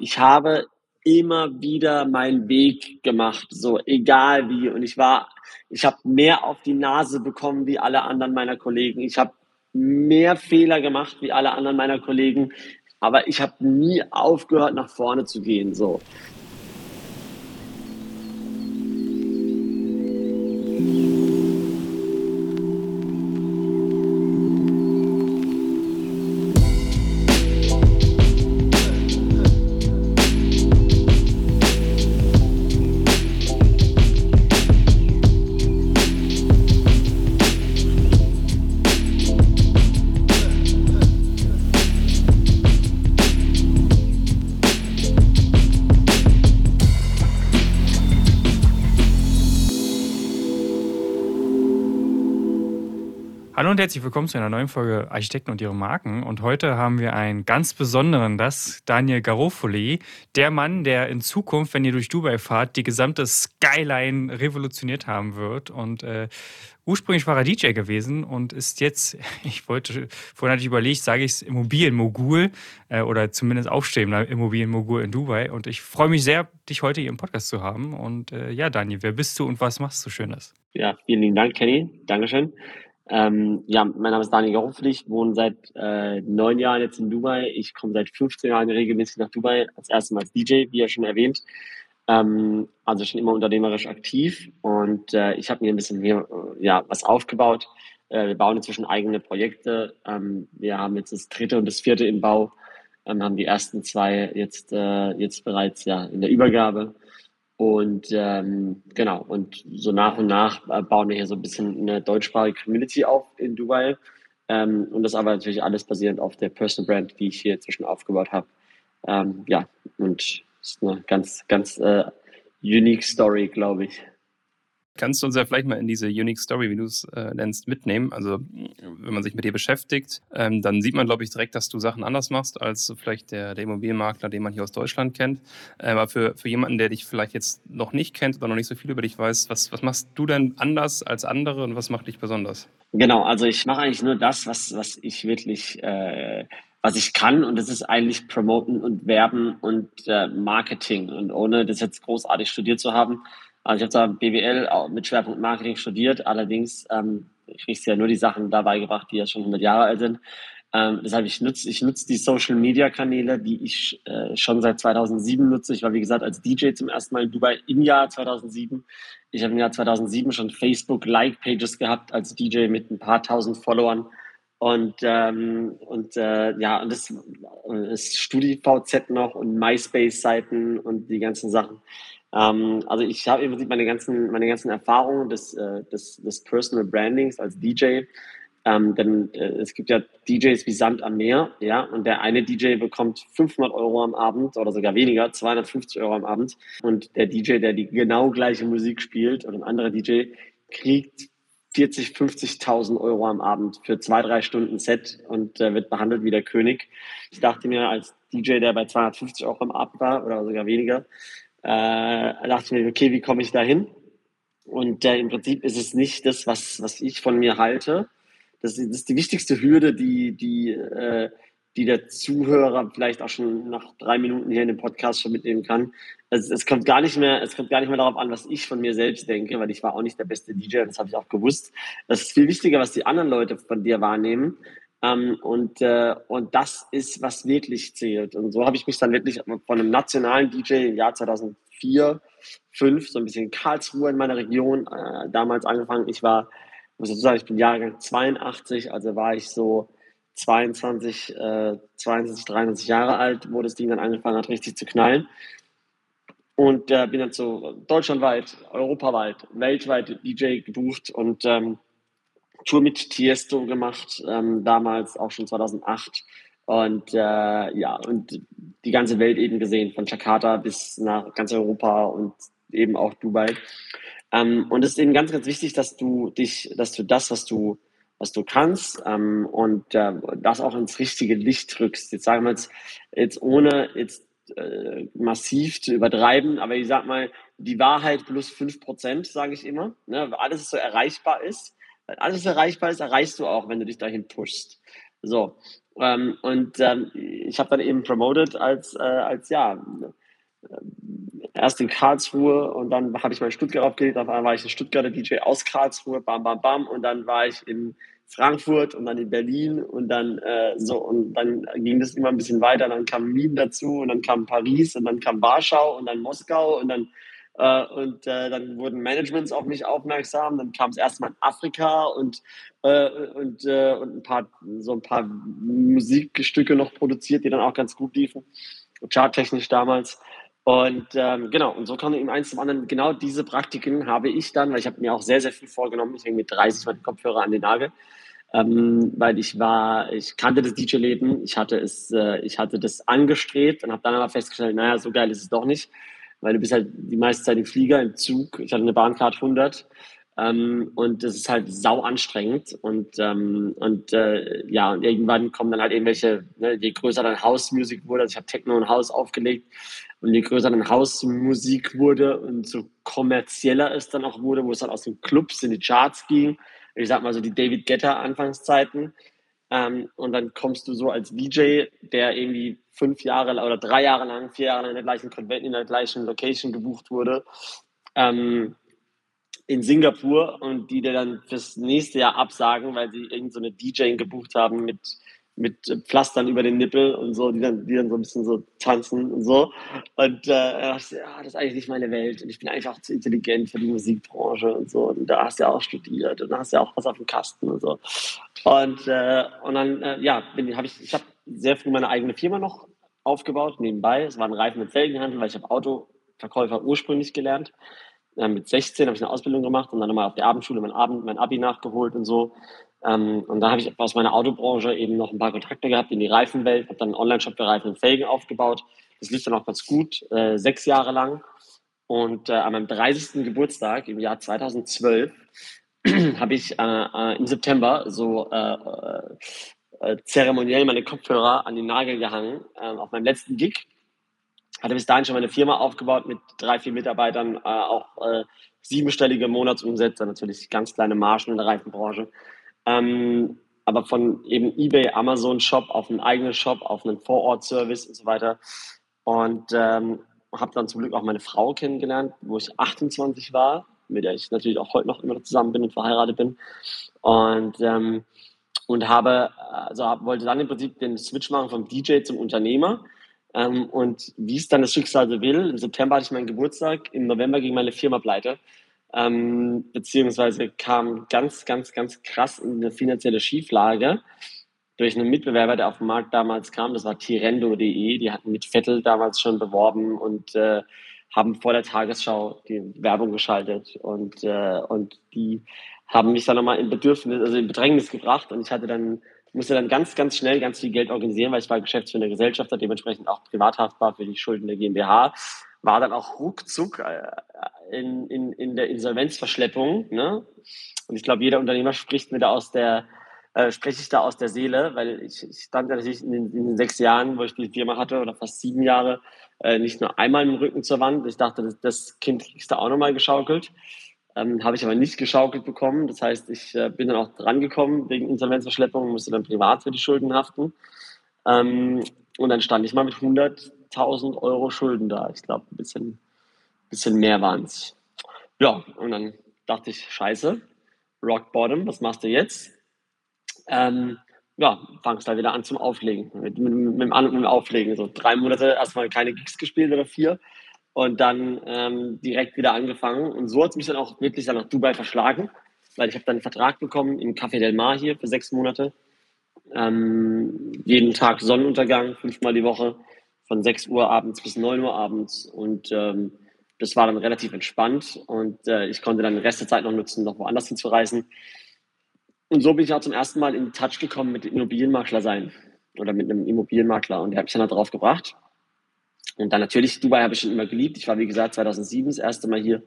ich habe immer wieder meinen Weg gemacht, so egal wie. Und ich war, ich habe mehr auf die Nase bekommen wie alle anderen meiner Kollegen. Ich habe mehr Fehler gemacht wie alle anderen meiner Kollegen. Aber ich habe nie aufgehört, nach vorne zu gehen. So. Herzlich willkommen zu einer neuen Folge Architekten und ihre Marken. Und heute haben wir einen ganz besonderen das Daniel Garofoli, der Mann, der in Zukunft, wenn ihr durch Dubai fahrt, die gesamte Skyline revolutioniert haben wird. Und äh, ursprünglich war er DJ gewesen und ist jetzt, ich wollte, vorhin hatte ich überlegt, sage ich es Immobilienmogul äh, oder zumindest aufstrebender Immobilienmogul in Dubai. Und ich freue mich sehr, dich heute hier im Podcast zu haben. Und äh, ja, Daniel, wer bist du und was machst du Schönes? Ja, vielen lieben Dank, Kenny. Dankeschön. Ähm, ja, mein Name ist Daniel Gerupflicht, wohne seit äh, neun Jahren jetzt in Dubai. Ich komme seit 15 Jahren regelmäßig nach Dubai, als erstes Mal als DJ, wie ja schon erwähnt. Ähm, also schon immer unternehmerisch aktiv und äh, ich habe mir ein bisschen hier äh, ja, was aufgebaut. Äh, wir bauen inzwischen eigene Projekte. Ähm, wir haben jetzt das dritte und das vierte im Bau, ähm, haben die ersten zwei jetzt, äh, jetzt bereits ja, in der Übergabe. Und ähm, genau, und so nach und nach äh, bauen wir hier so ein bisschen eine deutschsprachige Community auf in Dubai. Ähm, und das aber natürlich alles basierend auf der Personal Brand, die ich hier inzwischen aufgebaut habe. Ähm, ja, und ist eine ganz, ganz äh, unique Story, glaube ich. Kannst du uns ja vielleicht mal in diese Unique Story, wie du es äh, nennst, mitnehmen? Also, wenn man sich mit dir beschäftigt, ähm, dann sieht man, glaube ich, direkt, dass du Sachen anders machst als vielleicht der, der Immobilienmakler, den man hier aus Deutschland kennt. Äh, aber für, für jemanden, der dich vielleicht jetzt noch nicht kennt oder noch nicht so viel über dich weiß, was, was machst du denn anders als andere und was macht dich besonders? Genau, also ich mache eigentlich nur das, was, was ich wirklich, äh, was ich kann und das ist eigentlich Promoten und Werben und äh, Marketing. Und ohne das jetzt großartig studiert zu haben, also ich habe zwar BWL mit Schwerpunkt Marketing studiert, allerdings ähm, kriegst du ja nur die Sachen dabei gebracht, die ja schon 100 Jahre alt sind. Ähm, deshalb, ich nutze ich nutz die Social-Media-Kanäle, die ich äh, schon seit 2007 nutze. Ich war, wie gesagt, als DJ zum ersten Mal in Dubai im Jahr 2007. Ich habe im Jahr 2007 schon Facebook-Like-Pages gehabt als DJ mit ein paar tausend Followern. Und, ähm, und äh, ja, und das, das StudiVZ noch und MySpace-Seiten und die ganzen Sachen. Ähm, also ich habe im Prinzip meine ganzen, meine ganzen Erfahrungen des, äh, des, des Personal Brandings als DJ. Ähm, denn äh, es gibt ja DJs wie Sand am Meer, ja, und der eine DJ bekommt 500 Euro am Abend oder sogar weniger, 250 Euro am Abend. Und der DJ, der die genau gleiche Musik spielt, oder ein anderer DJ, kriegt 40, 50.000 Euro am Abend für zwei, drei Stunden Set und äh, wird behandelt wie der König. Ich dachte mir als DJ, der bei 250 Euro am Abend war oder sogar weniger, äh, dachte ich mir, okay, wie komme ich da hin? Und äh, im Prinzip ist es nicht das, was, was ich von mir halte. Das ist, das ist die wichtigste Hürde, die, die, äh, die der Zuhörer vielleicht auch schon nach drei Minuten hier in dem Podcast schon mitnehmen kann. Es, es, kommt gar nicht mehr, es kommt gar nicht mehr darauf an, was ich von mir selbst denke, weil ich war auch nicht der beste DJ, das habe ich auch gewusst. Das ist viel wichtiger, was die anderen Leute von dir wahrnehmen. Ähm, und, äh, und das ist, was wirklich zählt. Und so habe ich mich dann wirklich von einem nationalen DJ im Jahr 2004, 2005, so ein bisschen in Karlsruhe in meiner Region äh, damals angefangen. Ich war, muss ich sagen, ich bin Jahrgang 82, also war ich so 22, äh, 22, 23 Jahre alt, wo das Ding dann angefangen hat, richtig zu knallen. Und äh, bin dann so deutschlandweit, europaweit, weltweit DJ gebucht und ähm, Tour mit Tiesto gemacht, ähm, damals auch schon 2008. Und äh, ja, und die ganze Welt eben gesehen, von Jakarta bis nach ganz Europa und eben auch Dubai. Ähm, und es ist eben ganz, ganz wichtig, dass du dich, dass du das, was du, was du kannst ähm, und äh, das auch ins richtige Licht rückst. Jetzt sagen wir jetzt, jetzt ohne jetzt äh, massiv zu übertreiben, aber ich sag mal, die Wahrheit plus fünf Prozent, sage ich immer. Ne? Alles, was so erreichbar ist, alles erreichbar ist, erreichst du auch, wenn du dich dahin pushst. So. Ähm, und ähm, ich habe dann eben promoted als, äh, als ja, erst in Karlsruhe und dann habe ich in Stuttgart aufgelegt. Auf einmal war ich ein Stuttgarter DJ aus Karlsruhe, bam, bam, bam. Und dann war ich in Frankfurt und dann in Berlin und dann äh, so und dann ging das immer ein bisschen weiter. Dann kam Wien dazu und dann kam Paris und dann kam Warschau und dann Moskau und dann äh, und äh, dann wurden Managements auf mich aufmerksam. Dann kam es erstmal in Afrika und äh, und äh, und ein paar so ein paar Musikstücke noch produziert, die dann auch ganz gut liefen, charttechnisch damals. Und ähm, genau, und so kam eben eins zum anderen. Genau diese Praktiken habe ich dann, weil ich habe mir auch sehr, sehr viel vorgenommen. Ich hänge mit 30 mal die Kopfhörer an den Nagel, ähm, weil ich war, ich kannte das DJ-Leben, ich hatte es, äh, ich hatte das angestrebt und habe dann aber festgestellt, naja, so geil ist es doch nicht, weil du bist halt die meiste Zeit im Flieger, im Zug. Ich hatte eine Bahncard 100 ähm, und das ist halt sau anstrengend und, ähm, und äh, ja, und irgendwann kommen dann halt irgendwelche, ne, je größer dann House-Music wurde, also ich habe Techno und House aufgelegt, und je größer dann Hausmusik wurde und so kommerzieller es dann auch wurde, wo es dann aus den Clubs in die Charts ging, ich sag mal so die David Guetta Anfangszeiten. Ähm, und dann kommst du so als DJ, der irgendwie fünf Jahre oder drei Jahre lang, vier Jahre lang in der gleichen Convent, in der gleichen Location gebucht wurde, ähm, in Singapur. Und die dir dann fürs nächste Jahr absagen, weil sie irgendeine so eine DJ gebucht haben mit mit Pflastern über den Nippel und so, die dann, die dann so ein bisschen so tanzen und so. Und äh, ja, das ist eigentlich nicht meine Welt und ich bin einfach zu intelligent für die Musikbranche und so. Und da hast du ja auch studiert und da hast du ja auch was auf dem Kasten und so. Und, äh, und dann, äh, ja, habe ich, ich habe sehr früh meine eigene Firma noch aufgebaut, nebenbei. Es war ein Reifen- und Felgenhandel, weil ich habe Autoverkäufer ursprünglich gelernt. Äh, mit 16 habe ich eine Ausbildung gemacht und dann nochmal auf der Abendschule mein, Abend, mein Abi nachgeholt und so. Ähm, und da habe ich aus meiner Autobranche eben noch ein paar Kontakte gehabt in die Reifenwelt, habe dann einen Online-Shop für Reifen und Felgen aufgebaut. Das lief dann auch ganz gut, äh, sechs Jahre lang. Und äh, an meinem 30. Geburtstag im Jahr 2012 habe ich äh, äh, im September so äh, äh, zeremoniell meine Kopfhörer an den Nagel gehangen ähm, auf meinem letzten Gig. Hatte bis dahin schon meine Firma aufgebaut mit drei, vier Mitarbeitern, auch siebenstellige Monatsumsätze, natürlich ganz kleine Margen in der Reifenbranche. Ähm, aber von eben eBay, Amazon Shop auf einen eigenen Shop, auf einen Vorort-Service und so weiter. Und ähm, habe dann zum Glück auch meine Frau kennengelernt, wo ich 28 war, mit der ich natürlich auch heute noch immer zusammen bin und verheiratet bin. Und, ähm, und habe, also wollte dann im Prinzip den Switch machen vom DJ zum Unternehmer. Ähm, und wie es dann das Schicksal so will, im September hatte ich meinen Geburtstag, im November ging meine Firma pleite ähm, beziehungsweise kam ganz, ganz, ganz krass in eine finanzielle Schieflage durch einen Mitbewerber, der auf den Markt damals kam. Das war Tirendo.de. Die hatten mit Vettel damals schon beworben und äh, haben vor der Tagesschau die Werbung geschaltet und, äh, und die haben mich dann nochmal in Bedürfnis, also in Bedrängnis gebracht und ich hatte dann, musste dann ganz, ganz schnell ganz viel Geld organisieren, weil ich war Geschäftsführer Gesellschafter, dementsprechend auch privathaftbar für die Schulden der GmbH war dann auch ruckzuck äh, in, in, in der Insolvenzverschleppung. Ne? Und ich glaube, jeder Unternehmer spricht mir da aus der, äh, spreche ich da aus der Seele, weil ich, ich stand natürlich in den, in den, sechs Jahren, wo ich die Firma hatte, oder fast sieben Jahre, äh, nicht nur einmal im Rücken zur Wand. Ich dachte, das, das Kind kriegst du auch nochmal geschaukelt. Ähm, Habe ich aber nicht geschaukelt bekommen. Das heißt, ich äh, bin dann auch drangekommen wegen Insolvenzverschleppung, musste dann privat für die Schulden haften. Ähm, und dann stand ich mal mit 100.000 Euro Schulden da. Ich glaube, ein bisschen, bisschen mehr waren es. Ja, und dann dachte ich, scheiße, Rock Bottom, was machst du jetzt? Ähm, ja, fangst da wieder an zum Auflegen. Mit, mit, mit, mit dem Auflegen. So drei Monate erstmal keine Gigs gespielt oder vier. Und dann ähm, direkt wieder angefangen. Und so hat es mich dann auch wirklich dann nach Dubai verschlagen, weil ich habe dann einen Vertrag bekommen im Café Del Mar hier für sechs Monate ähm, jeden Tag Sonnenuntergang, fünfmal die Woche, von 6 Uhr abends bis 9 Uhr abends. Und ähm, das war dann relativ entspannt und äh, ich konnte dann den Rest der Zeit noch nutzen, noch woanders hinzureisen. Und so bin ich auch zum ersten Mal in Touch gekommen mit Immobilienmakler sein oder mit einem Immobilienmakler und der hat mich dann da drauf gebracht. Und dann natürlich, Dubai habe ich schon immer geliebt. Ich war, wie gesagt, 2007 das erste Mal hier,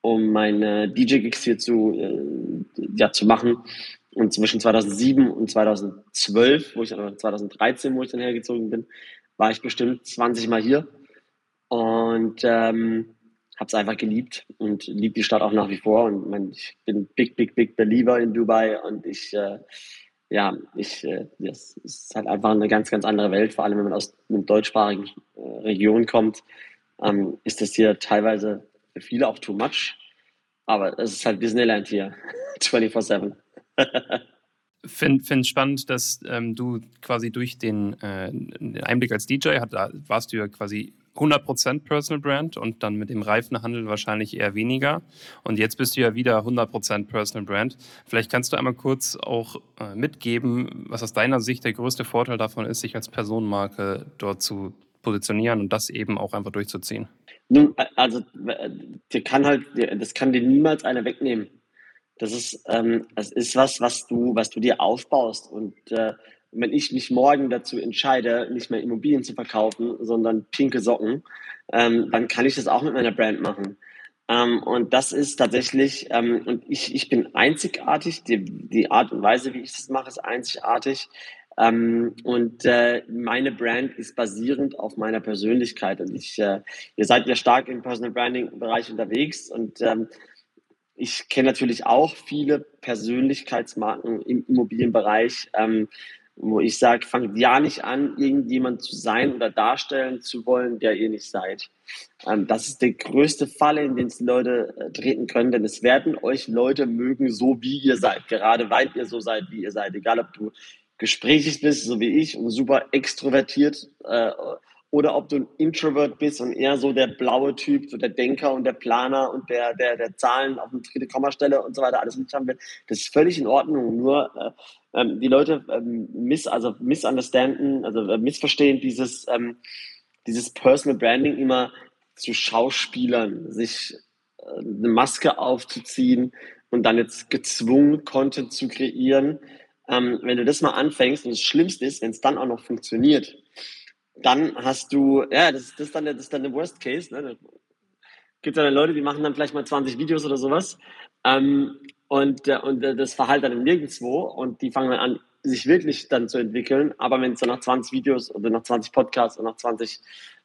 um meine DJ-Gigs hier zu, äh, ja, zu machen. Und zwischen 2007 und 2012, wo ich dann 2013, wo ich dann hergezogen bin, war ich bestimmt 20 Mal hier und ähm, habe es einfach geliebt und liebe die Stadt auch nach wie vor. Und mein, ich bin big, big, big Believer in Dubai und ich, äh, ja, ich, äh, das ist halt einfach eine ganz, ganz andere Welt, vor allem wenn man aus einer deutschsprachigen äh, Region kommt, ähm, ist das hier teilweise für viele auch too much. Aber es ist halt Disneyland hier, 24-7. Finde find spannend, dass ähm, du quasi durch den, äh, den Einblick als DJ, hat, warst du ja quasi 100% Personal Brand und dann mit dem Reifenhandel wahrscheinlich eher weniger. Und jetzt bist du ja wieder 100% Personal Brand. Vielleicht kannst du einmal kurz auch äh, mitgeben, was aus deiner Sicht der größte Vorteil davon ist, sich als Personenmarke dort zu positionieren und das eben auch einfach durchzuziehen. Nun, also, dir kann halt, das kann dir niemals einer wegnehmen. Das ist, ähm, das ist was, was du, was du dir aufbaust und äh, wenn ich mich morgen dazu entscheide, nicht mehr Immobilien zu verkaufen, sondern pinke Socken, ähm, dann kann ich das auch mit meiner Brand machen. Ähm, und das ist tatsächlich, ähm, und ich, ich bin einzigartig, die, die Art und Weise, wie ich das mache, ist einzigartig. Ähm, und äh, meine Brand ist basierend auf meiner Persönlichkeit. Und ich, äh, ihr seid ja stark im Personal Branding Bereich unterwegs und ähm, ich kenne natürlich auch viele Persönlichkeitsmarken im Immobilienbereich. Ähm, wo ich sage, fangt ja nicht an, irgendjemand zu sein oder darstellen zu wollen, der ihr nicht seid. Ähm, das ist der größte Fall, in den es Leute äh, treten können, denn es werden euch Leute mögen, so wie ihr seid, gerade weil ihr so seid, wie ihr seid. Egal, ob du gesprächig bist, so wie ich, und super extrovertiert äh, oder ob du ein Introvert bist und eher so der blaue Typ, so der Denker und der Planer und der, der, der Zahlen auf eine dritte Kommastelle und so weiter alles mit haben will. Das ist völlig in Ordnung. Nur äh, ähm, die Leute ähm, miss, also misunderstanden, also äh, missverstehen dieses, ähm, dieses Personal Branding immer zu Schauspielern, sich äh, eine Maske aufzuziehen und dann jetzt gezwungen Content zu kreieren. Ähm, wenn du das mal anfängst und das Schlimmste ist, wenn es dann auch noch funktioniert, dann hast du, ja, das, das, ist, dann, das ist dann der Worst Case. Ne? Gibt dann Leute, die machen dann vielleicht mal 20 Videos oder sowas ähm, und, äh, und äh, das verhält dann nirgendwo und die fangen dann an, sich wirklich dann zu entwickeln. Aber wenn es dann nach 20 Videos oder nach 20 Podcasts oder nach 20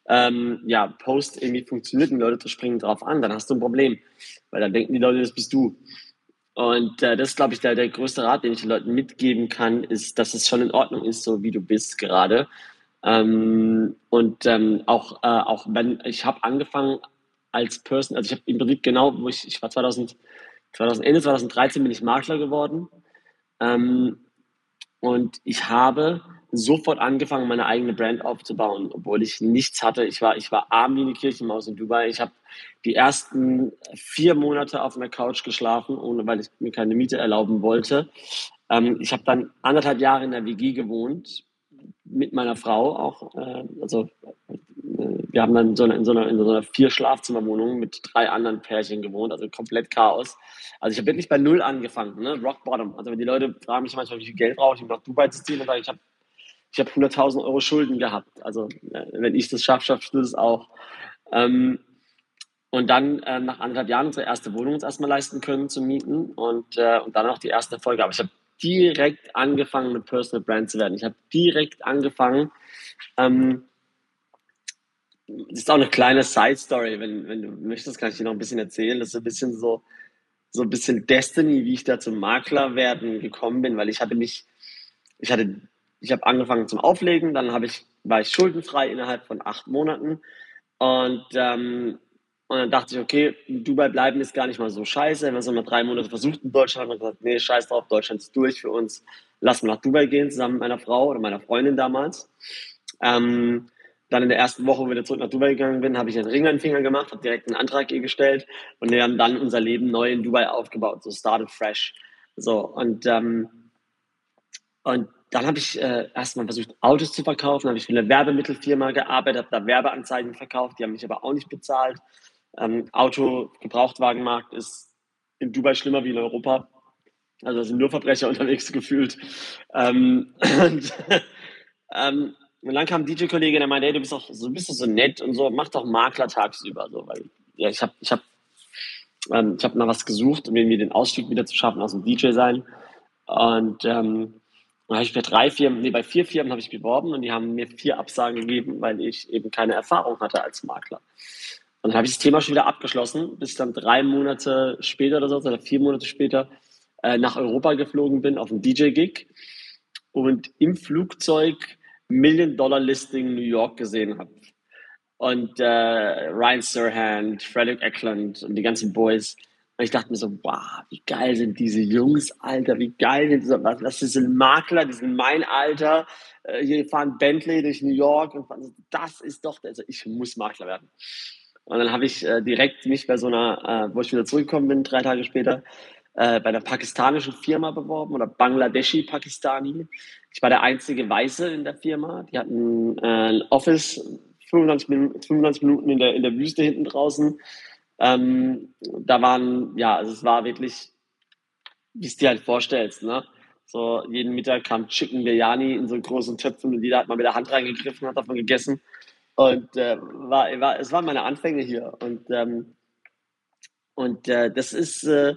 ähm, ja, Posts irgendwie funktioniert und Leute springen drauf an, dann hast du ein Problem. Weil dann denken die Leute, das bist du. Und äh, das ist, glaube ich, der, der größte Rat, den ich den Leuten mitgeben kann, ist, dass es schon in Ordnung ist, so wie du bist gerade. Ähm, und ähm, auch, äh, auch wenn ich habe angefangen als Person, also ich habe im Prinzip genau, wo ich, ich war 2000, 2000, Ende 2013 bin ich Makler geworden. Ähm, und ich habe sofort angefangen, meine eigene Brand aufzubauen, obwohl ich nichts hatte. Ich war, ich war arm wie eine Kirchenmaus in Dubai. Ich habe die ersten vier Monate auf einer Couch geschlafen, ohne weil ich mir keine Miete erlauben wollte. Ähm, ich habe dann anderthalb Jahre in der WG gewohnt mit meiner Frau auch. Äh, also äh, wir haben dann so in so einer, in so einer vier Schlafzimmerwohnung mit drei anderen Pärchen gewohnt, also komplett Chaos. Also ich habe wirklich bei Null angefangen, ne? Rock Bottom. Also wenn die Leute fragen mich manchmal, wie viel Geld brauche ich, um nach Dubai zu ziehen, dann sage ich, ich habe ich hab 100.000 Euro Schulden gehabt. Also äh, wenn ich das schaffe, schaffst du das auch. Ähm, und dann äh, nach anderthalb Jahren unsere erste Wohnung uns erstmal leisten können zu mieten und, äh, und dann auch die erste Folge. Aber ich habe direkt angefangen, mit Personal Brand zu werden. Ich habe direkt angefangen. Ähm, das ist auch eine kleine Side-Story, wenn, wenn du möchtest, kann ich dir noch ein bisschen erzählen. Das ist ein bisschen so, so ein bisschen Destiny, wie ich da zum Makler werden gekommen bin, weil ich hatte mich, ich hatte, ich habe angefangen zum Auflegen, dann habe ich, war ich schuldenfrei innerhalb von acht Monaten und ähm, und dann dachte ich, okay, Dubai bleiben ist gar nicht mal so scheiße. Wir haben es mal drei Monate versucht in Deutschland und gesagt, nee, scheiß drauf, Deutschland ist durch für uns. Lass mal nach Dubai gehen, zusammen mit meiner Frau oder meiner Freundin damals. Ähm, dann in der ersten Woche, wo ich wieder zurück nach Dubai gegangen bin, habe ich einen Ring an den Finger gemacht, habe direkt einen Antrag ihr gestellt und wir haben dann unser Leben neu in Dubai aufgebaut, so started fresh. So, und, ähm, und dann habe ich äh, erstmal versucht, Autos zu verkaufen, habe ich für eine Werbemittelfirma gearbeitet, habe da Werbeanzeigen verkauft, die haben mich aber auch nicht bezahlt. Ähm, Auto-Gebrauchtwagenmarkt ist in Dubai schlimmer wie in Europa. Also sind nur Verbrecher unterwegs gefühlt. Ähm, und, ähm, und dann kam ein DJ-Kollege, der meinte, hey, du bist doch so, bist doch so nett und so, mach doch Makler tagsüber. So, weil ja, ich habe ich hab, ähm, ich hab mal was gesucht, um mir den Ausstieg wieder zu schaffen aus dem DJ-Sein. Und ähm, dann habe ich bei drei Firmen, nee, bei vier Firmen habe ich beworben und die haben mir vier Absagen gegeben, weil ich eben keine Erfahrung hatte als Makler. Und dann habe ich das Thema schon wieder abgeschlossen, bis dann drei Monate später oder so, oder vier Monate später, äh, nach Europa geflogen bin auf einen DJ-Gig. und im Flugzeug Million-Dollar-Listing New York gesehen habe. Und äh, Ryan Serhant, Frederick Eckland und die ganzen Boys. Und ich dachte mir so, wow, wie geil sind diese Jungs, Alter, wie geil sind diese, was, was sind Makler, die sind mein Alter, äh, hier fahren Bentley durch New York und das ist doch, also ich muss Makler werden. Und dann habe ich äh, direkt mich bei so einer, äh, wo ich wieder zurückgekommen bin, drei Tage später, äh, bei einer pakistanischen Firma beworben oder Bangladeshi Pakistani. Ich war der einzige Weiße in der Firma. Die hatten äh, ein Office 95 Minuten, 95 Minuten in der, in der Wüste hinten draußen. Ähm, da waren, ja, also es war wirklich, wie es dir halt vorstellst, ne? So, jeden Mittag kam Chicken Biryani in so großen Töpfen und jeder hat mal mit der Hand reingegriffen, hat davon gegessen. Und äh, war, war, es waren meine Anfänge hier. Und, ähm, und äh, das ist, äh,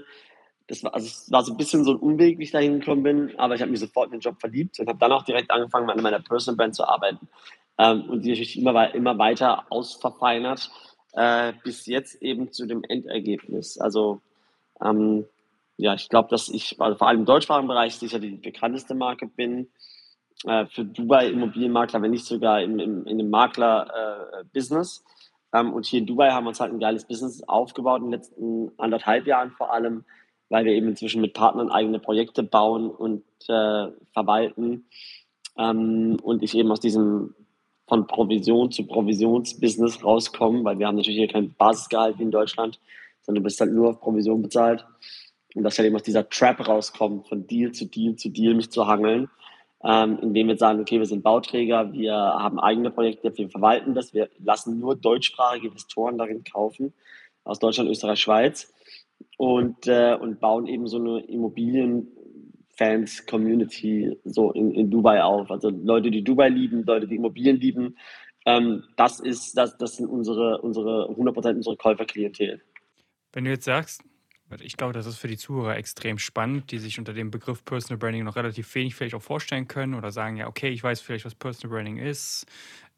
das war, also es war so ein bisschen so ein Umweg, wie ich da hingekommen bin, aber ich habe mich sofort in den Job verliebt und habe dann auch direkt angefangen, an meiner Personal Brand zu arbeiten. Ähm, und die natürlich immer, immer weiter ausverfeinert äh, bis jetzt eben zu dem Endergebnis. Also ähm, ja, ich glaube, dass ich also vor allem im deutschsprachigen Bereich sicher die bekannteste Marke bin. Äh, für Dubai Immobilienmakler, wenn nicht sogar im, im, in dem Makler-Business. Äh, ähm, und hier in Dubai haben wir uns halt ein geiles Business aufgebaut in den letzten anderthalb Jahren vor allem, weil wir eben inzwischen mit Partnern eigene Projekte bauen und äh, verwalten. Ähm, und ich eben aus diesem von Provision zu Provisionsbusiness rauskommen, weil wir haben natürlich hier kein Basisgehalt wie in Deutschland, sondern du bist halt nur auf Provision bezahlt. Und dass halt eben aus dieser Trap rauskommt, von Deal zu Deal zu Deal mich zu hangeln, ähm, indem wir sagen, okay, wir sind Bauträger, wir haben eigene Projekte, wir verwalten das, wir lassen nur deutschsprachige Investoren darin kaufen, aus Deutschland, Österreich, Schweiz und, äh, und bauen eben so eine Immobilien, Fans-Community so in, in Dubai auf. Also Leute, die Dubai lieben, Leute, die Immobilien lieben. Ähm, das ist, das, das sind unsere, unsere 100% unsere Käuferklientel. Wenn du jetzt sagst, ich glaube, das ist für die Zuhörer extrem spannend, die sich unter dem Begriff Personal Branding noch relativ wenig vielleicht auch vorstellen können oder sagen, ja, okay, ich weiß vielleicht, was Personal Branding ist.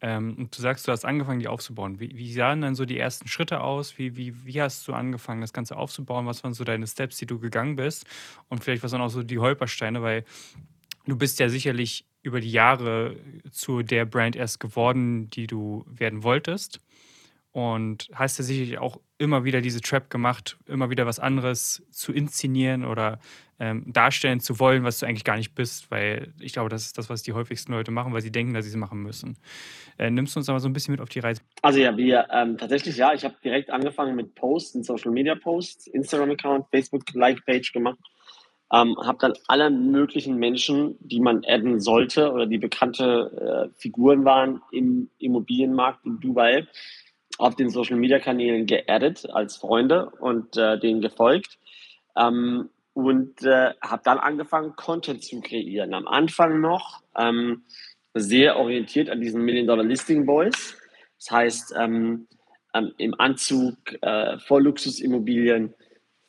Ähm, und du sagst, du hast angefangen, die aufzubauen. Wie, wie, sahen dann so die ersten Schritte aus? Wie, wie, wie hast du angefangen, das Ganze aufzubauen? Was waren so deine Steps, die du gegangen bist? Und vielleicht was waren auch so die Holpersteine, weil du bist ja sicherlich über die Jahre zu der Brand erst geworden, die du werden wolltest und hast ja sicherlich auch immer wieder diese Trap gemacht, immer wieder was anderes zu inszenieren oder ähm, darstellen zu wollen, was du eigentlich gar nicht bist, weil ich glaube, das ist das, was die häufigsten Leute machen, weil sie denken, dass sie es machen müssen. Äh, nimmst du uns aber so ein bisschen mit auf die Reise? Also ja, wir ähm, tatsächlich ja, ich habe direkt angefangen mit Posts, Social Media Posts, Instagram-Account, Facebook-Like-Page gemacht. Ähm, habe dann alle möglichen Menschen, die man adden sollte oder die bekannte äh, Figuren waren im Immobilienmarkt in Dubai, auf den Social Media Kanälen geaddet als Freunde und äh, denen gefolgt. Ähm, und äh, habe dann angefangen, Content zu kreieren. Am Anfang noch ähm, sehr orientiert an diesen Million Dollar Listing Boys. Das heißt, ähm, ähm, im Anzug, äh, vor Luxusimmobilien,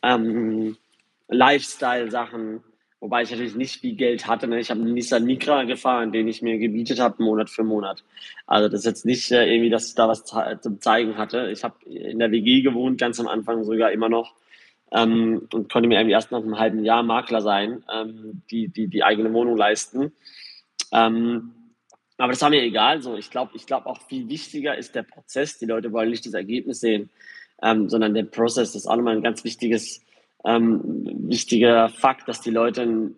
ähm, Lifestyle-Sachen, Wobei ich natürlich nicht viel Geld hatte. Ne? Ich habe einen Nissan Micra gefahren, den ich mir gebietet habe, Monat für Monat. Also das ist jetzt nicht äh, irgendwie, dass ich da was zum Zeigen hatte. Ich habe in der WG gewohnt, ganz am Anfang sogar immer noch. Ähm, und konnte mir irgendwie erst nach einem halben Jahr Makler sein, ähm, die, die die eigene Wohnung leisten. Ähm, aber das war mir egal. So, ich glaube, ich glaube auch viel wichtiger ist der Prozess. Die Leute wollen nicht das Ergebnis sehen, ähm, sondern der Prozess. Das ist auch nochmal ein ganz wichtiges ähm, wichtiger Fakt, dass die Leute,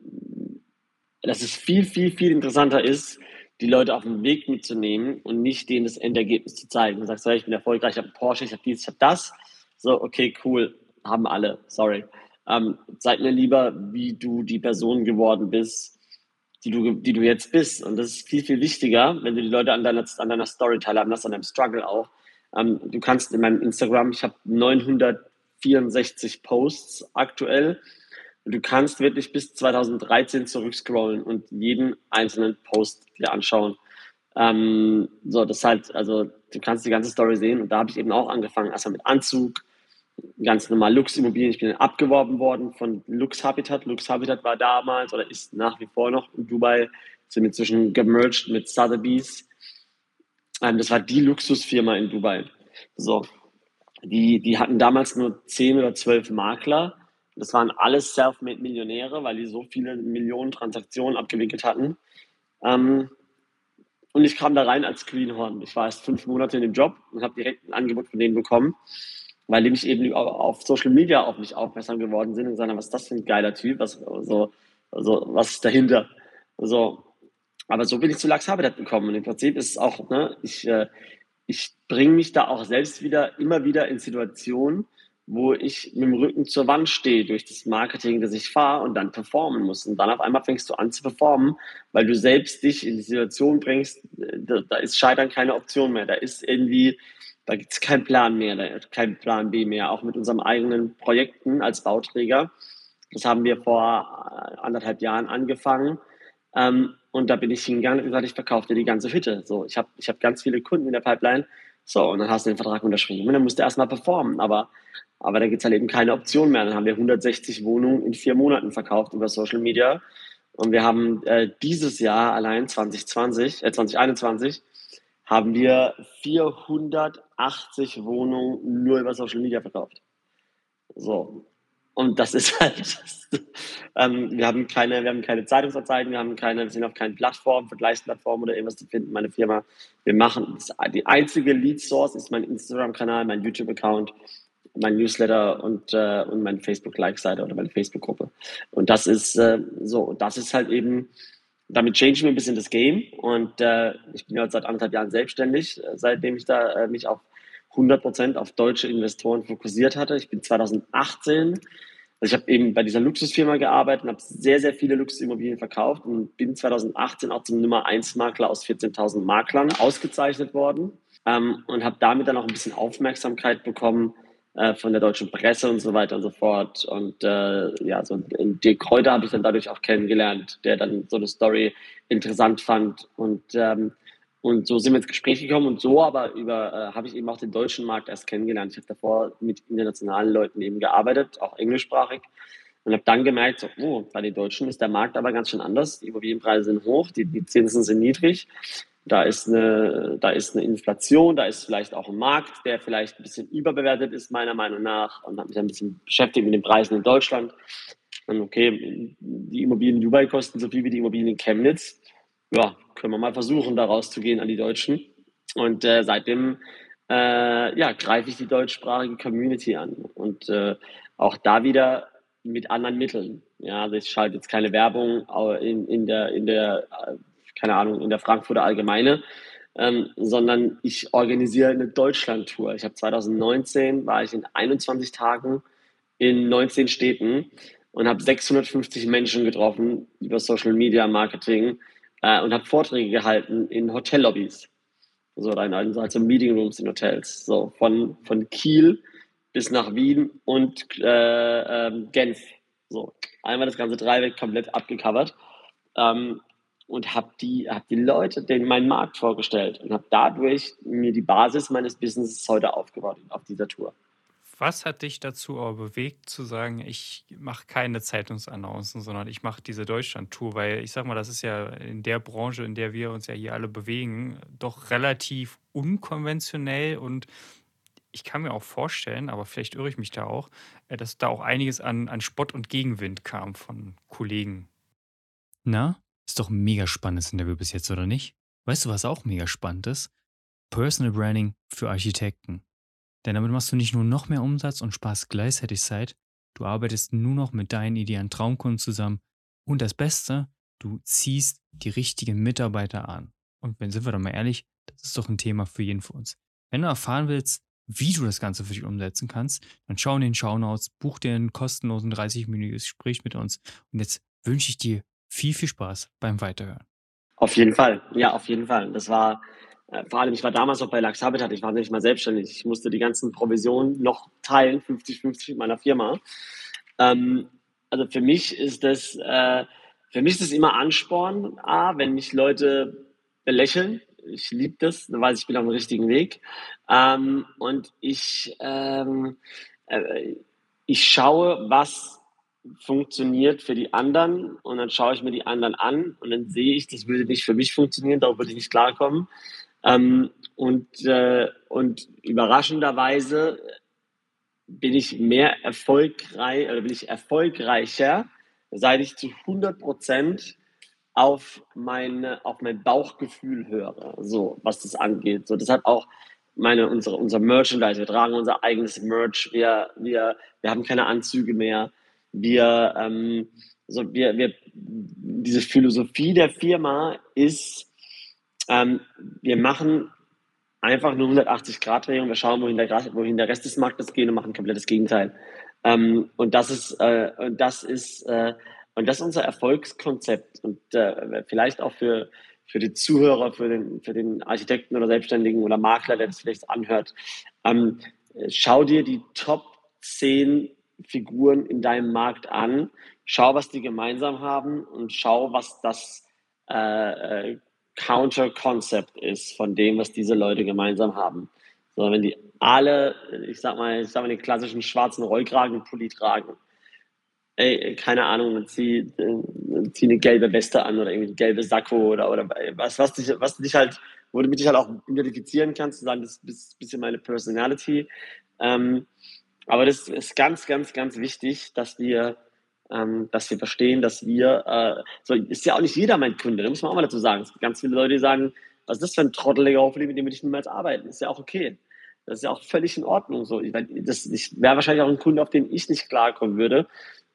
dass es viel, viel, viel interessanter ist, die Leute auf den Weg mitzunehmen und nicht denen das Endergebnis zu zeigen. Du sagst, ich bin erfolgreich, ich habe Porsche, ich habe dies, ich habe das. So, okay, cool, haben alle, sorry. Ähm, zeig mir lieber, wie du die Person geworden bist, die du, die du jetzt bist. Und das ist viel, viel wichtiger, wenn du die Leute an deiner, an deiner Story teilhaben lässt, an deinem Struggle auch. Ähm, du kannst in meinem Instagram, ich habe 900 64 Posts aktuell. Du kannst wirklich bis 2013 zurückscrollen und jeden einzelnen Post dir anschauen. Ähm, so, das halt, also du kannst die ganze Story sehen und da habe ich eben auch angefangen, erstmal mit Anzug, ganz normal Lux-Immobilien. Ich bin abgeworben worden von Lux Habitat. Lux Habitat war damals oder ist nach wie vor noch in Dubai, sind inzwischen gemerged mit Sotheby's. Ähm, das war die Luxusfirma in Dubai. So, die, die hatten damals nur zehn oder zwölf Makler. Das waren alles Self-Made-Millionäre, weil die so viele Millionen Transaktionen abgewickelt hatten. Ähm, und ich kam da rein als Greenhorn. Ich war erst fünf Monate in dem Job und habe direkt ein Angebot von denen bekommen, weil die mich eben auf Social Media auf mich aufmerksam geworden sind und sagen, was ist das für ein geiler Typ, was, so, so, was ist dahinter? So, aber so bin ich zu Lachs Habitat gekommen. Und im Prinzip ist es auch, ne, ich, äh, ich bringe mich da auch selbst wieder, immer wieder in Situationen, wo ich mit dem Rücken zur Wand stehe durch das Marketing, das ich fahre und dann performen muss. Und dann auf einmal fängst du an zu performen, weil du selbst dich in die Situation bringst, da, da ist Scheitern keine Option mehr. Da ist irgendwie, da gibt es keinen Plan mehr, da kein Plan B mehr. Auch mit unseren eigenen Projekten als Bauträger. Das haben wir vor anderthalb Jahren angefangen. Ähm, und da bin ich hingegangen und gesagt, ich verkaufe dir die ganze Hütte. So, ich habe ich hab ganz viele Kunden in der Pipeline. So, und dann hast du den Vertrag unterschrieben und dann musst du erstmal performen. Aber aber da gibt es halt eben keine Option mehr. Dann haben wir 160 Wohnungen in vier Monaten verkauft über Social Media. Und wir haben äh, dieses Jahr allein 2020, äh, 2021, haben wir 480 Wohnungen nur über Social Media verkauft. So. Und das ist halt, ähm, wir haben keine, wir haben keine Zeitungsanzeigen, wir haben keine, wir sind auf keinen Plattformen, Vergleichsplattformen oder irgendwas zu finden, meine Firma. Wir machen, das, die einzige Lead Source ist mein Instagram-Kanal, mein YouTube-Account mein Newsletter und, äh, und meine Facebook-Like-Seite oder meine Facebook-Gruppe. Und das ist äh, so, das ist halt eben, damit change ich mir ein bisschen das Game. Und äh, ich bin ja seit anderthalb Jahren selbstständig, äh, seitdem ich da äh, mich auf 100 Prozent auf deutsche Investoren fokussiert hatte. Ich bin 2018, also ich habe eben bei dieser Luxusfirma gearbeitet und habe sehr, sehr viele Luxusimmobilien verkauft und bin 2018 auch zum Nummer 1 Makler aus 14.000 Maklern ausgezeichnet worden ähm, und habe damit dann auch ein bisschen Aufmerksamkeit bekommen, äh, von der deutschen Presse und so weiter und so fort. Und äh, ja, so Dirk Kräuter habe ich dann dadurch auch kennengelernt, der dann so eine Story interessant fand. Und, ähm, und so sind wir ins Gespräch gekommen und so aber über äh, habe ich eben auch den deutschen Markt erst kennengelernt. Ich habe davor mit internationalen Leuten eben gearbeitet, auch englischsprachig. Und habe dann gemerkt, so, oh, bei den Deutschen ist der Markt aber ganz schön anders. Die Immobilienpreise sind hoch, die, die Zinsen sind niedrig da ist, eine, da ist eine Inflation, da ist vielleicht auch ein Markt, der vielleicht ein bisschen überbewertet ist, meiner Meinung nach. Und habe mich ein bisschen beschäftigt mit den Preisen in Deutschland. Und okay, die Immobilien in Dubai kosten so viel wie die Immobilien in Chemnitz. Ja, können wir mal versuchen, da rauszugehen an die Deutschen. Und äh, seitdem äh, ja, greife ich die deutschsprachige Community an. Und äh, auch da wieder mit anderen Mitteln. Ja, also ich schalte jetzt keine Werbung in, in der, in der keine Ahnung, in der Frankfurter Allgemeine, ähm, sondern ich organisiere eine Deutschland-Tour. Ich habe 2019 war ich in 21 Tagen in 19 Städten und habe 650 Menschen getroffen über Social Media Marketing äh, und habe Vorträge gehalten in Hotellobbys. So also Meeting Rooms in Hotels. So von, von Kiel bis nach Wien und äh, äh, Genf. So einmal das ganze Dreieck komplett abgecovert. Ähm, und habe die, hab die Leute den meinen Markt vorgestellt und habe dadurch mir die Basis meines Businesses heute aufgebaut auf dieser Tour. Was hat dich dazu aber bewegt zu sagen, ich mache keine Zeitungsannoncen, sondern ich mache diese Deutschland-Tour? Weil ich sage mal, das ist ja in der Branche, in der wir uns ja hier alle bewegen, doch relativ unkonventionell und ich kann mir auch vorstellen, aber vielleicht irre ich mich da auch, äh, dass da auch einiges an, an Spott und Gegenwind kam von Kollegen. Na? Ist doch ein mega spannendes Interview bis jetzt, oder nicht? Weißt du, was auch mega spannend ist? Personal Branding für Architekten. Denn damit machst du nicht nur noch mehr Umsatz und sparst gleichzeitig Zeit, du arbeitest nur noch mit deinen idealen Traumkunden zusammen und das Beste, du ziehst die richtigen Mitarbeiter an. Und wenn sind wir doch mal ehrlich, das ist doch ein Thema für jeden von uns. Wenn du erfahren willst, wie du das Ganze für dich umsetzen kannst, dann schau in den Shownotes, buch dir einen kostenlosen 30-minütiges Gespräch mit uns. Und jetzt wünsche ich dir viel, viel Spaß beim Weiterhören. Auf jeden Fall, ja, auf jeden Fall. Das war vor allem, ich war damals noch bei Lux Habitat, ich war nicht mal selbstständig. Ich musste die ganzen Provisionen noch teilen, 50-50 mit meiner Firma. Ähm, also für mich ist das, äh, für mich ist das immer Ansporn, A, wenn mich Leute belächeln. Ich liebe das, dann weiß ich, ich bin auf dem richtigen Weg. Ähm, und ich, ähm, äh, ich schaue, was funktioniert für die anderen und dann schaue ich mir die anderen an und dann sehe ich, das würde nicht für mich funktionieren, darauf würde ich nicht klarkommen. Ähm, und, äh, und überraschenderweise bin ich mehr erfolgreich oder bin ich erfolgreicher, seit ich zu 100 Prozent auf, meine, auf mein Bauchgefühl höre, so was das angeht. So, deshalb auch meine, unsere, unser Merchandise. Wir tragen unser eigenes Merch. Wir, wir, wir haben keine Anzüge mehr. Wir, ähm, so wir, wir, diese Philosophie der Firma ist, ähm, wir machen einfach eine 180-Grad-Drehung. Wir schauen, wohin der, wohin der Rest des Marktes geht und machen komplett das Gegenteil. Ähm, und das ist, äh, und das ist, äh, und das ist unser Erfolgskonzept. Und äh, vielleicht auch für, für die Zuhörer, für den, für den Architekten oder Selbstständigen oder Makler, der das vielleicht anhört. Ähm, schau dir die Top 10 Figuren in deinem Markt an, schau, was die gemeinsam haben und schau, was das äh, äh Counter-Concept ist von dem, was diese Leute gemeinsam haben. So, wenn die alle, ich sag mal, ich sag mal, den klassischen schwarzen Rollkragenpulli tragen, ey, keine Ahnung, zieh, zieh eine gelbe Weste an oder irgendwie gelbe Sakko oder, oder was, was dich, was dich halt, wo du dich halt auch identifizieren kannst, sagen, das ist ein bisschen meine Personality. Ähm, aber das ist ganz, ganz, ganz wichtig, dass wir, ähm, dass wir verstehen, dass wir, äh, so ist ja auch nicht jeder mein Kunde, da muss man auch mal dazu sagen. Es gibt ganz viele Leute, die sagen, was ist das für ein trotteliger Hoffentlich, mit dem will ich niemals arbeiten. Ist ja auch okay. Das ist ja auch völlig in Ordnung. So, ich, ich wäre wahrscheinlich auch ein Kunde, auf den ich nicht klarkommen würde.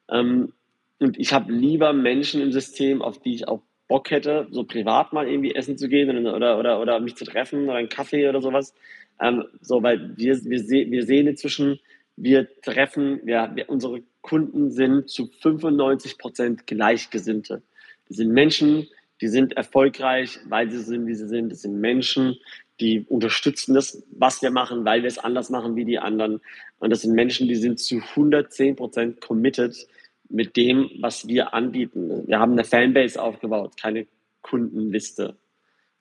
Ähm, und ich habe lieber Menschen im System, auf die ich auch Bock hätte, so privat mal irgendwie essen zu gehen oder, oder, oder mich zu treffen oder einen Kaffee oder sowas. Ähm, so, weil wir, wir, se wir sehen inzwischen, wir treffen, wir, wir, unsere Kunden sind zu 95 Prozent Gleichgesinnte. Das sind Menschen, die sind erfolgreich, weil sie sind, wie sie sind. Das sind Menschen, die unterstützen das, was wir machen, weil wir es anders machen wie die anderen. Und das sind Menschen, die sind zu 110 Prozent committed mit dem, was wir anbieten. Wir haben eine Fanbase aufgebaut, keine Kundenliste.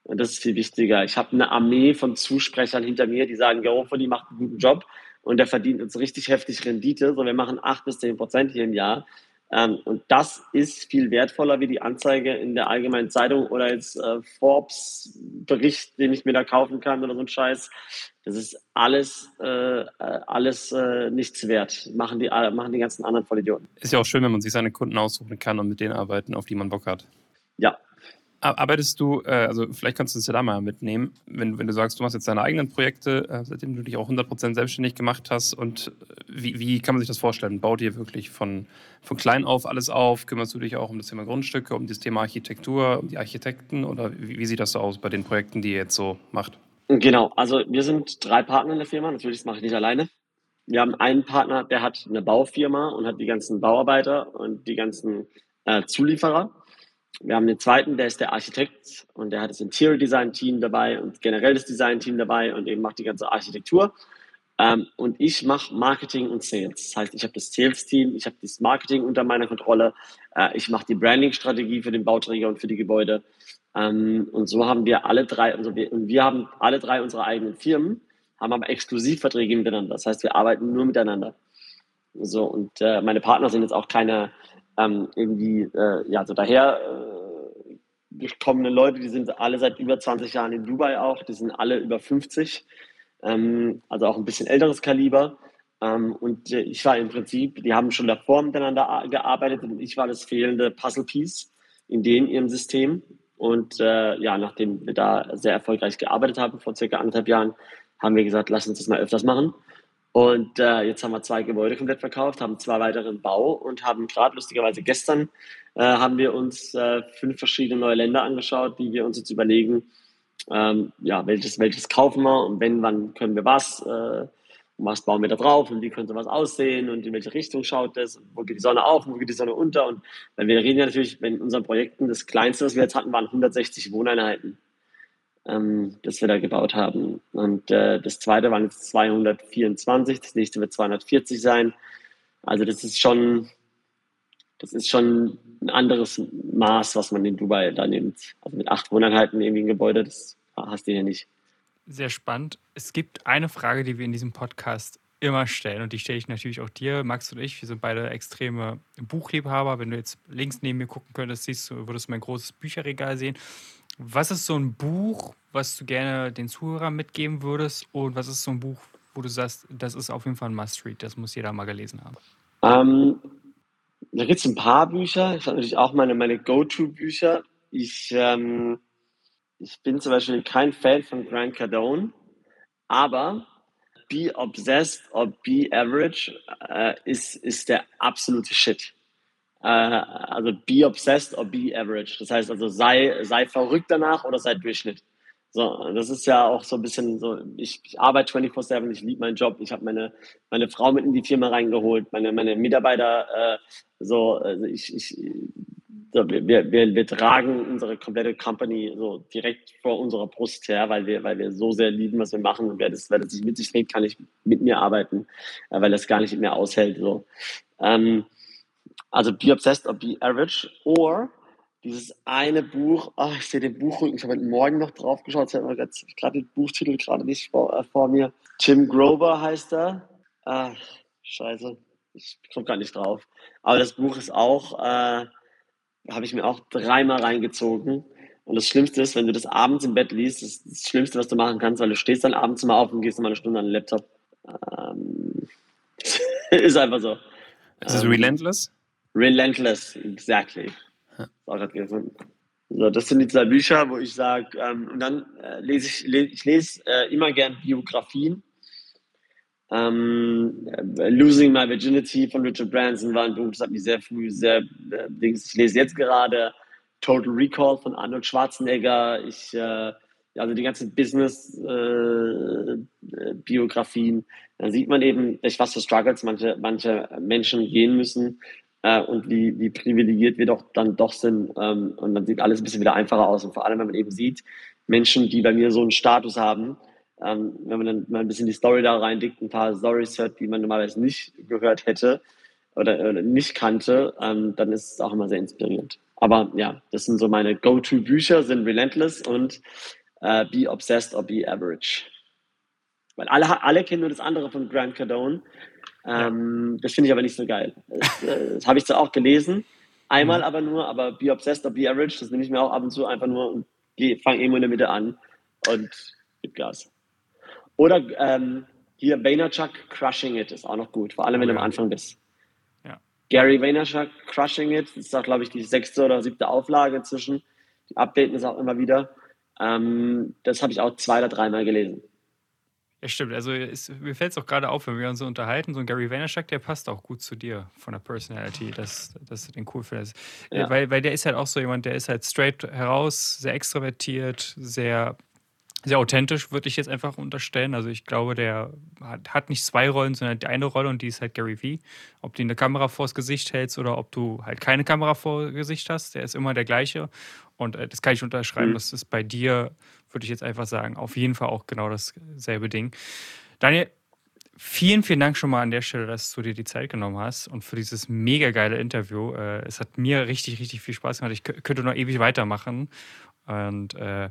Und das ist viel wichtiger. Ich habe eine Armee von Zusprechern hinter mir, die sagen, Garofoli macht einen guten Job und der verdient uns richtig heftig Rendite. So, wir machen acht bis zehn Prozent hier im Jahr. Ähm, und das ist viel wertvoller wie die Anzeige in der allgemeinen Zeitung oder als äh, Forbes-Bericht, den ich mir da kaufen kann oder so ein Scheiß. Das ist alles, äh, äh alles äh, nichts wert. Machen die, äh, machen die ganzen anderen Vollidioten. Ist ja auch schön, wenn man sich seine Kunden aussuchen kann und mit denen arbeiten, auf die man Bock hat. Ja, Arbeitest du, äh, also vielleicht kannst du es ja da mal mitnehmen, wenn, wenn du sagst, du machst jetzt deine eigenen Projekte, äh, seitdem du dich auch 100% selbstständig gemacht hast und äh, wie, wie kann man sich das vorstellen? Baut ihr wirklich von, von klein auf alles auf? Kümmerst du dich auch um das Thema Grundstücke, um das Thema Architektur, um die Architekten oder wie, wie sieht das so aus bei den Projekten, die ihr jetzt so macht? Genau, also wir sind drei Partner in der Firma, natürlich das mache ich nicht alleine. Wir haben einen Partner, der hat eine Baufirma und hat die ganzen Bauarbeiter und die ganzen äh, Zulieferer. Wir haben den zweiten, der ist der Architekt und der hat das Interior Design Team dabei und generell das Design Team dabei und eben macht die ganze Architektur. Ähm, und ich mache Marketing und Sales. Das heißt, ich habe das Sales-Team, ich habe das Marketing unter meiner Kontrolle, äh, ich mache die Branding-Strategie für den Bauträger und für die Gebäude. Ähm, und so haben wir alle drei, also wir, und wir haben alle drei unsere eigenen Firmen, haben aber Exklusivverträge miteinander. Das heißt, wir arbeiten nur miteinander. So, und äh, meine Partner sind jetzt auch keine ähm, irgendwie, äh, ja, so daher äh, gekommene Leute, die sind alle seit über 20 Jahren in Dubai auch, die sind alle über 50, ähm, also auch ein bisschen älteres Kaliber. Ähm, und ich war im Prinzip, die haben schon davor miteinander gearbeitet und ich war das fehlende Puzzle-Piece in denen ihrem System. Und äh, ja, nachdem wir da sehr erfolgreich gearbeitet haben, vor circa anderthalb Jahren, haben wir gesagt, lass uns das mal öfters machen. Und äh, jetzt haben wir zwei Gebäude komplett verkauft, haben zwei weitere im Bau und haben gerade lustigerweise gestern äh, haben wir uns äh, fünf verschiedene neue Länder angeschaut, die wir uns jetzt überlegen, ähm, ja, welches, welches kaufen wir und wenn, wann können wir was, äh, und was bauen wir da drauf und wie könnte was aussehen und in welche Richtung schaut das, wo geht die Sonne auf, wo geht die Sonne unter. Und weil wir reden ja natürlich, wenn unseren Projekten das kleinste, was wir jetzt hatten, waren 160 Wohneinheiten ähm, das wir da gebaut haben. Und äh, das zweite waren jetzt 224, das nächste wird 240 sein. Also das ist schon, das ist schon ein anderes Maß, was man in Dubai da nimmt. Also mit acht Wohneinheiten irgendwie ein Gebäude, das hast du ja nicht. Sehr spannend. Es gibt eine Frage, die wir in diesem Podcast immer stellen und die stelle ich natürlich auch dir, Max und ich. Wir sind beide extreme Buchliebhaber. Wenn du jetzt links neben mir gucken könntest, siehst du, würdest du mein großes Bücherregal sehen. Was ist so ein Buch, was du gerne den Zuhörern mitgeben würdest? Und was ist so ein Buch, wo du sagst, das ist auf jeden Fall ein Must-Read, das muss jeder mal gelesen haben? Ähm, da gibt es ein paar Bücher. Ich habe natürlich auch meine, meine Go-To-Bücher. Ich, ähm, ich bin zum Beispiel kein Fan von Grant Cardone, aber Be Obsessed or Be Average äh, ist, ist der absolute Shit. Äh, also Be Obsessed or Be Average. Das heißt also, sei, sei verrückt danach oder sei Durchschnitt. So, das ist ja auch so ein bisschen so, ich, ich arbeite 24-7, ich liebe meinen Job, ich habe meine, meine Frau mit in die Firma reingeholt, meine, meine Mitarbeiter, äh, so, also ich, ich, so, wir, wir, wir tragen unsere komplette Company so direkt vor unserer Brust her, weil wir, weil wir so sehr lieben, was wir machen und wer das, wer das sich mit sich trägt, kann nicht mit mir arbeiten, äh, weil das gar nicht mehr aushält, so. Ähm, also be obsessed or be average or dieses eine Buch, ach, ich sehe den Buchrücken, ich habe heute Morgen noch drauf geschaut, ich habe gerade den Buchtitel gerade nicht vor, äh, vor, mir. Tim Grover heißt er. Ach, scheiße, ich komme gar nicht drauf. Aber das Buch ist auch, äh, habe ich mir auch dreimal reingezogen. Und das Schlimmste ist, wenn du das abends im Bett liest, das, das Schlimmste, was du machen kannst, weil du stehst dann abends mal auf und gehst mal eine Stunde an den Laptop. Ähm, ist einfach so. Ist es ähm, Relentless? Relentless, exactly. So, das sind die zwei Bücher, wo ich sage, ähm, und dann äh, lese ich, lese, ich lese äh, immer gern Biografien. Ähm, äh, Losing My Virginity von Richard Branson war ein Buch, das hat mich sehr früh sehr, äh, ich lese jetzt gerade Total Recall von Arnold Schwarzenegger. Ich, äh, also die ganzen Business-Biografien, äh, da sieht man eben, durch was für Struggles manche, manche Menschen gehen müssen äh, und wie, wie privilegiert wir doch dann doch sind. Ähm, und dann sieht alles ein bisschen wieder einfacher aus. Und vor allem, wenn man eben sieht, Menschen, die bei mir so einen Status haben, ähm, wenn man dann mal ein bisschen die Story da reindickt, ein paar Stories hört, die man normalerweise nicht gehört hätte oder, oder nicht kannte, ähm, dann ist es auch immer sehr inspirierend. Aber ja, das sind so meine Go-To-Bücher, sind Relentless und äh, Be Obsessed or Be Average. Weil alle, alle kennen nur das andere von Grant Cardone. Ähm, das finde ich aber nicht so geil. Das, äh, das habe ich zwar auch gelesen, einmal mhm. aber nur, aber Be Obsessed or Be Average, das nehme ich mir auch ab und zu einfach nur und fange irgendwo in der Mitte an und gib Gas. Oder ähm, hier Vaynerchuk Crushing It ist auch noch gut, vor allem wenn du am Anfang bist. Ja. Gary Vaynerchuk Crushing It, das ist auch, glaube ich, die sechste oder siebte Auflage inzwischen. Die updaten es auch immer wieder. Ähm, das habe ich auch zwei oder dreimal gelesen. Ja, stimmt. Also es, mir fällt es auch gerade auf, wenn wir uns so unterhalten, so ein Gary Vaynerchuk, der passt auch gut zu dir von der Personality, dass, dass du den cool findest. Ja. Weil, weil der ist halt auch so jemand, der ist halt straight heraus, sehr extrovertiert, sehr sehr authentisch, würde ich jetzt einfach unterstellen. Also ich glaube, der hat, hat, nicht zwei Rollen, sondern die eine Rolle und die ist halt Gary Vee. Ob du eine Kamera vors Gesicht hältst oder ob du halt keine Kamera vor Gesicht hast, der ist immer der gleiche. Und äh, das kann ich unterschreiben. Mhm. Das ist bei dir, würde ich jetzt einfach sagen, auf jeden Fall auch genau dasselbe Ding. Daniel, vielen, vielen Dank schon mal an der Stelle, dass du dir die Zeit genommen hast und für dieses mega geile Interview. Äh, es hat mir richtig, richtig viel Spaß gemacht. Ich könnte noch ewig weitermachen. Und äh,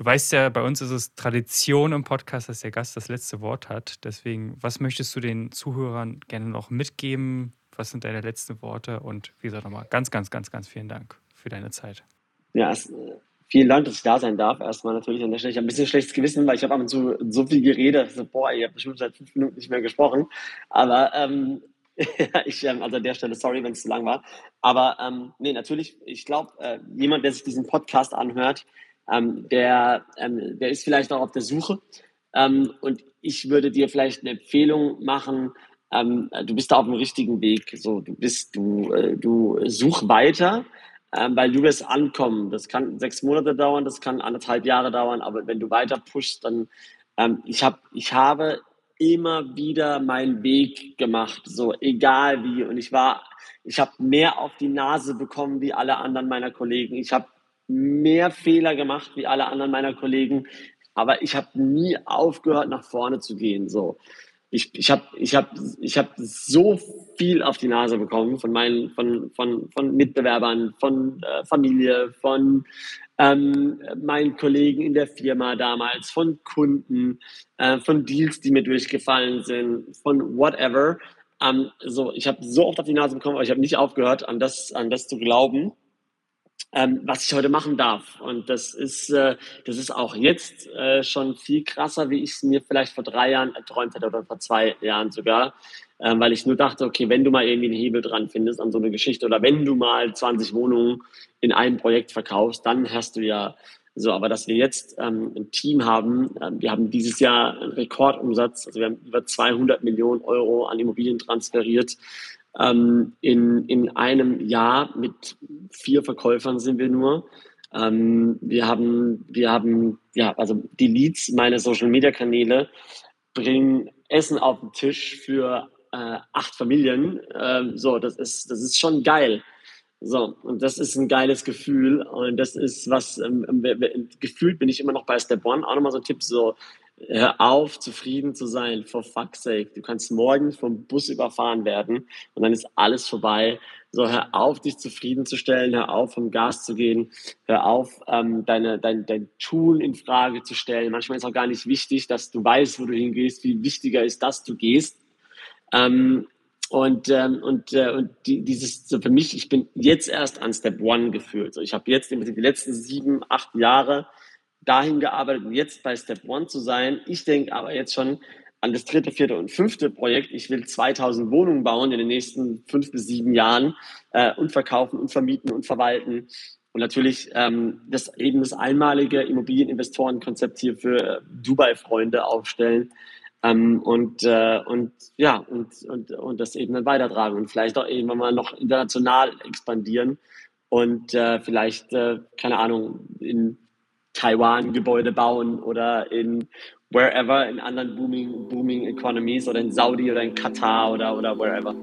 Du weißt ja, bei uns ist es Tradition im Podcast, dass der Gast das letzte Wort hat. Deswegen, was möchtest du den Zuhörern gerne noch mitgeben? Was sind deine letzten Worte? Und wie gesagt, nochmal ganz, ganz, ganz, ganz vielen Dank für deine Zeit. Ja, es, vielen Dank, dass ich da sein darf. Erstmal natürlich an der Stelle. Ich habe ein bisschen schlechtes Gewissen, weil ich habe ab und zu so viel geredet. So, boah, ihr habt bestimmt seit fünf Minuten nicht mehr gesprochen. Aber ähm, ich, ähm, also an der Stelle, sorry, wenn es zu lang war. Aber ähm, nee, natürlich, ich glaube, äh, jemand, der sich diesen Podcast anhört, ähm, der, ähm, der ist vielleicht auch auf der Suche. Ähm, und ich würde dir vielleicht eine Empfehlung machen, ähm, du bist da auf dem richtigen Weg. So, du bist, du, äh, du such weiter, weil du wirst ankommen. Das kann sechs Monate dauern, das kann anderthalb Jahre dauern, aber wenn du weiter pushst, dann ähm, ich, hab, ich habe immer wieder meinen Weg gemacht, so egal wie. Und ich war, ich habe mehr auf die Nase bekommen wie alle anderen meiner Kollegen. Ich habe mehr Fehler gemacht wie alle anderen meiner Kollegen, aber ich habe nie aufgehört, nach vorne zu gehen. So. Ich, ich habe ich hab, ich hab so viel auf die Nase bekommen von meinen von, von, von Mitbewerbern, von äh, Familie, von ähm, meinen Kollegen in der Firma damals, von Kunden, äh, von Deals, die mir durchgefallen sind, von whatever. Ähm, so, ich habe so oft auf die Nase bekommen, aber ich habe nicht aufgehört, an das, an das zu glauben ähm, was ich heute machen darf. Und das ist, äh, das ist auch jetzt äh, schon viel krasser, wie ich es mir vielleicht vor drei Jahren erträumt hätte oder vor zwei Jahren sogar. Ähm, weil ich nur dachte, okay, wenn du mal irgendwie einen Hebel dran findest an so eine Geschichte oder wenn du mal 20 Wohnungen in einem Projekt verkaufst, dann hast du ja so, aber dass wir jetzt ähm, ein Team haben, ähm, wir haben dieses Jahr einen Rekordumsatz, also wir haben über 200 Millionen Euro an Immobilien transferiert ähm, in, in einem Jahr mit vier Verkäufern sind wir nur. Ähm, wir haben, wir haben, ja, also die Leads meiner Social Media Kanäle bringen Essen auf den Tisch für äh, acht Familien. Ähm, so, das ist, das ist schon geil. So, und das ist ein geiles Gefühl. Und das ist was, ähm, gefühlt bin ich immer noch bei Step One. Auch nochmal so ein Tipp, so, hör auf, zufrieden zu sein, for fuck's sake. Du kannst morgen vom Bus überfahren werden und dann ist alles vorbei. So, hör auf, dich zufriedenzustellen, hör auf, vom Gas zu gehen, hör auf, ähm, deine, dein, dein Tun in Frage zu stellen. Manchmal ist auch gar nicht wichtig, dass du weißt, wo du hingehst. Wie wichtiger ist, dass du gehst. Ähm, und ähm, und, äh, und die, dieses, so für mich, ich bin jetzt erst an Step One gefühlt. So, ich habe jetzt die letzten sieben, acht Jahre dahin gearbeitet, jetzt bei Step One zu sein. Ich denke aber jetzt schon an das dritte, vierte und fünfte Projekt. Ich will 2000 Wohnungen bauen in den nächsten fünf bis sieben Jahren äh, und verkaufen und vermieten und verwalten. Und natürlich ähm, das eben das einmalige Immobilieninvestorenkonzept hier für äh, Dubai-Freunde aufstellen. Ähm, und, äh, und ja, und, und, und das eben dann weitertragen und vielleicht auch irgendwann mal noch international expandieren und äh, vielleicht, äh, keine Ahnung, in Taiwan Gebäude bauen oder in wherever, in anderen booming, booming economies oder in Saudi oder in Katar oder, oder wherever.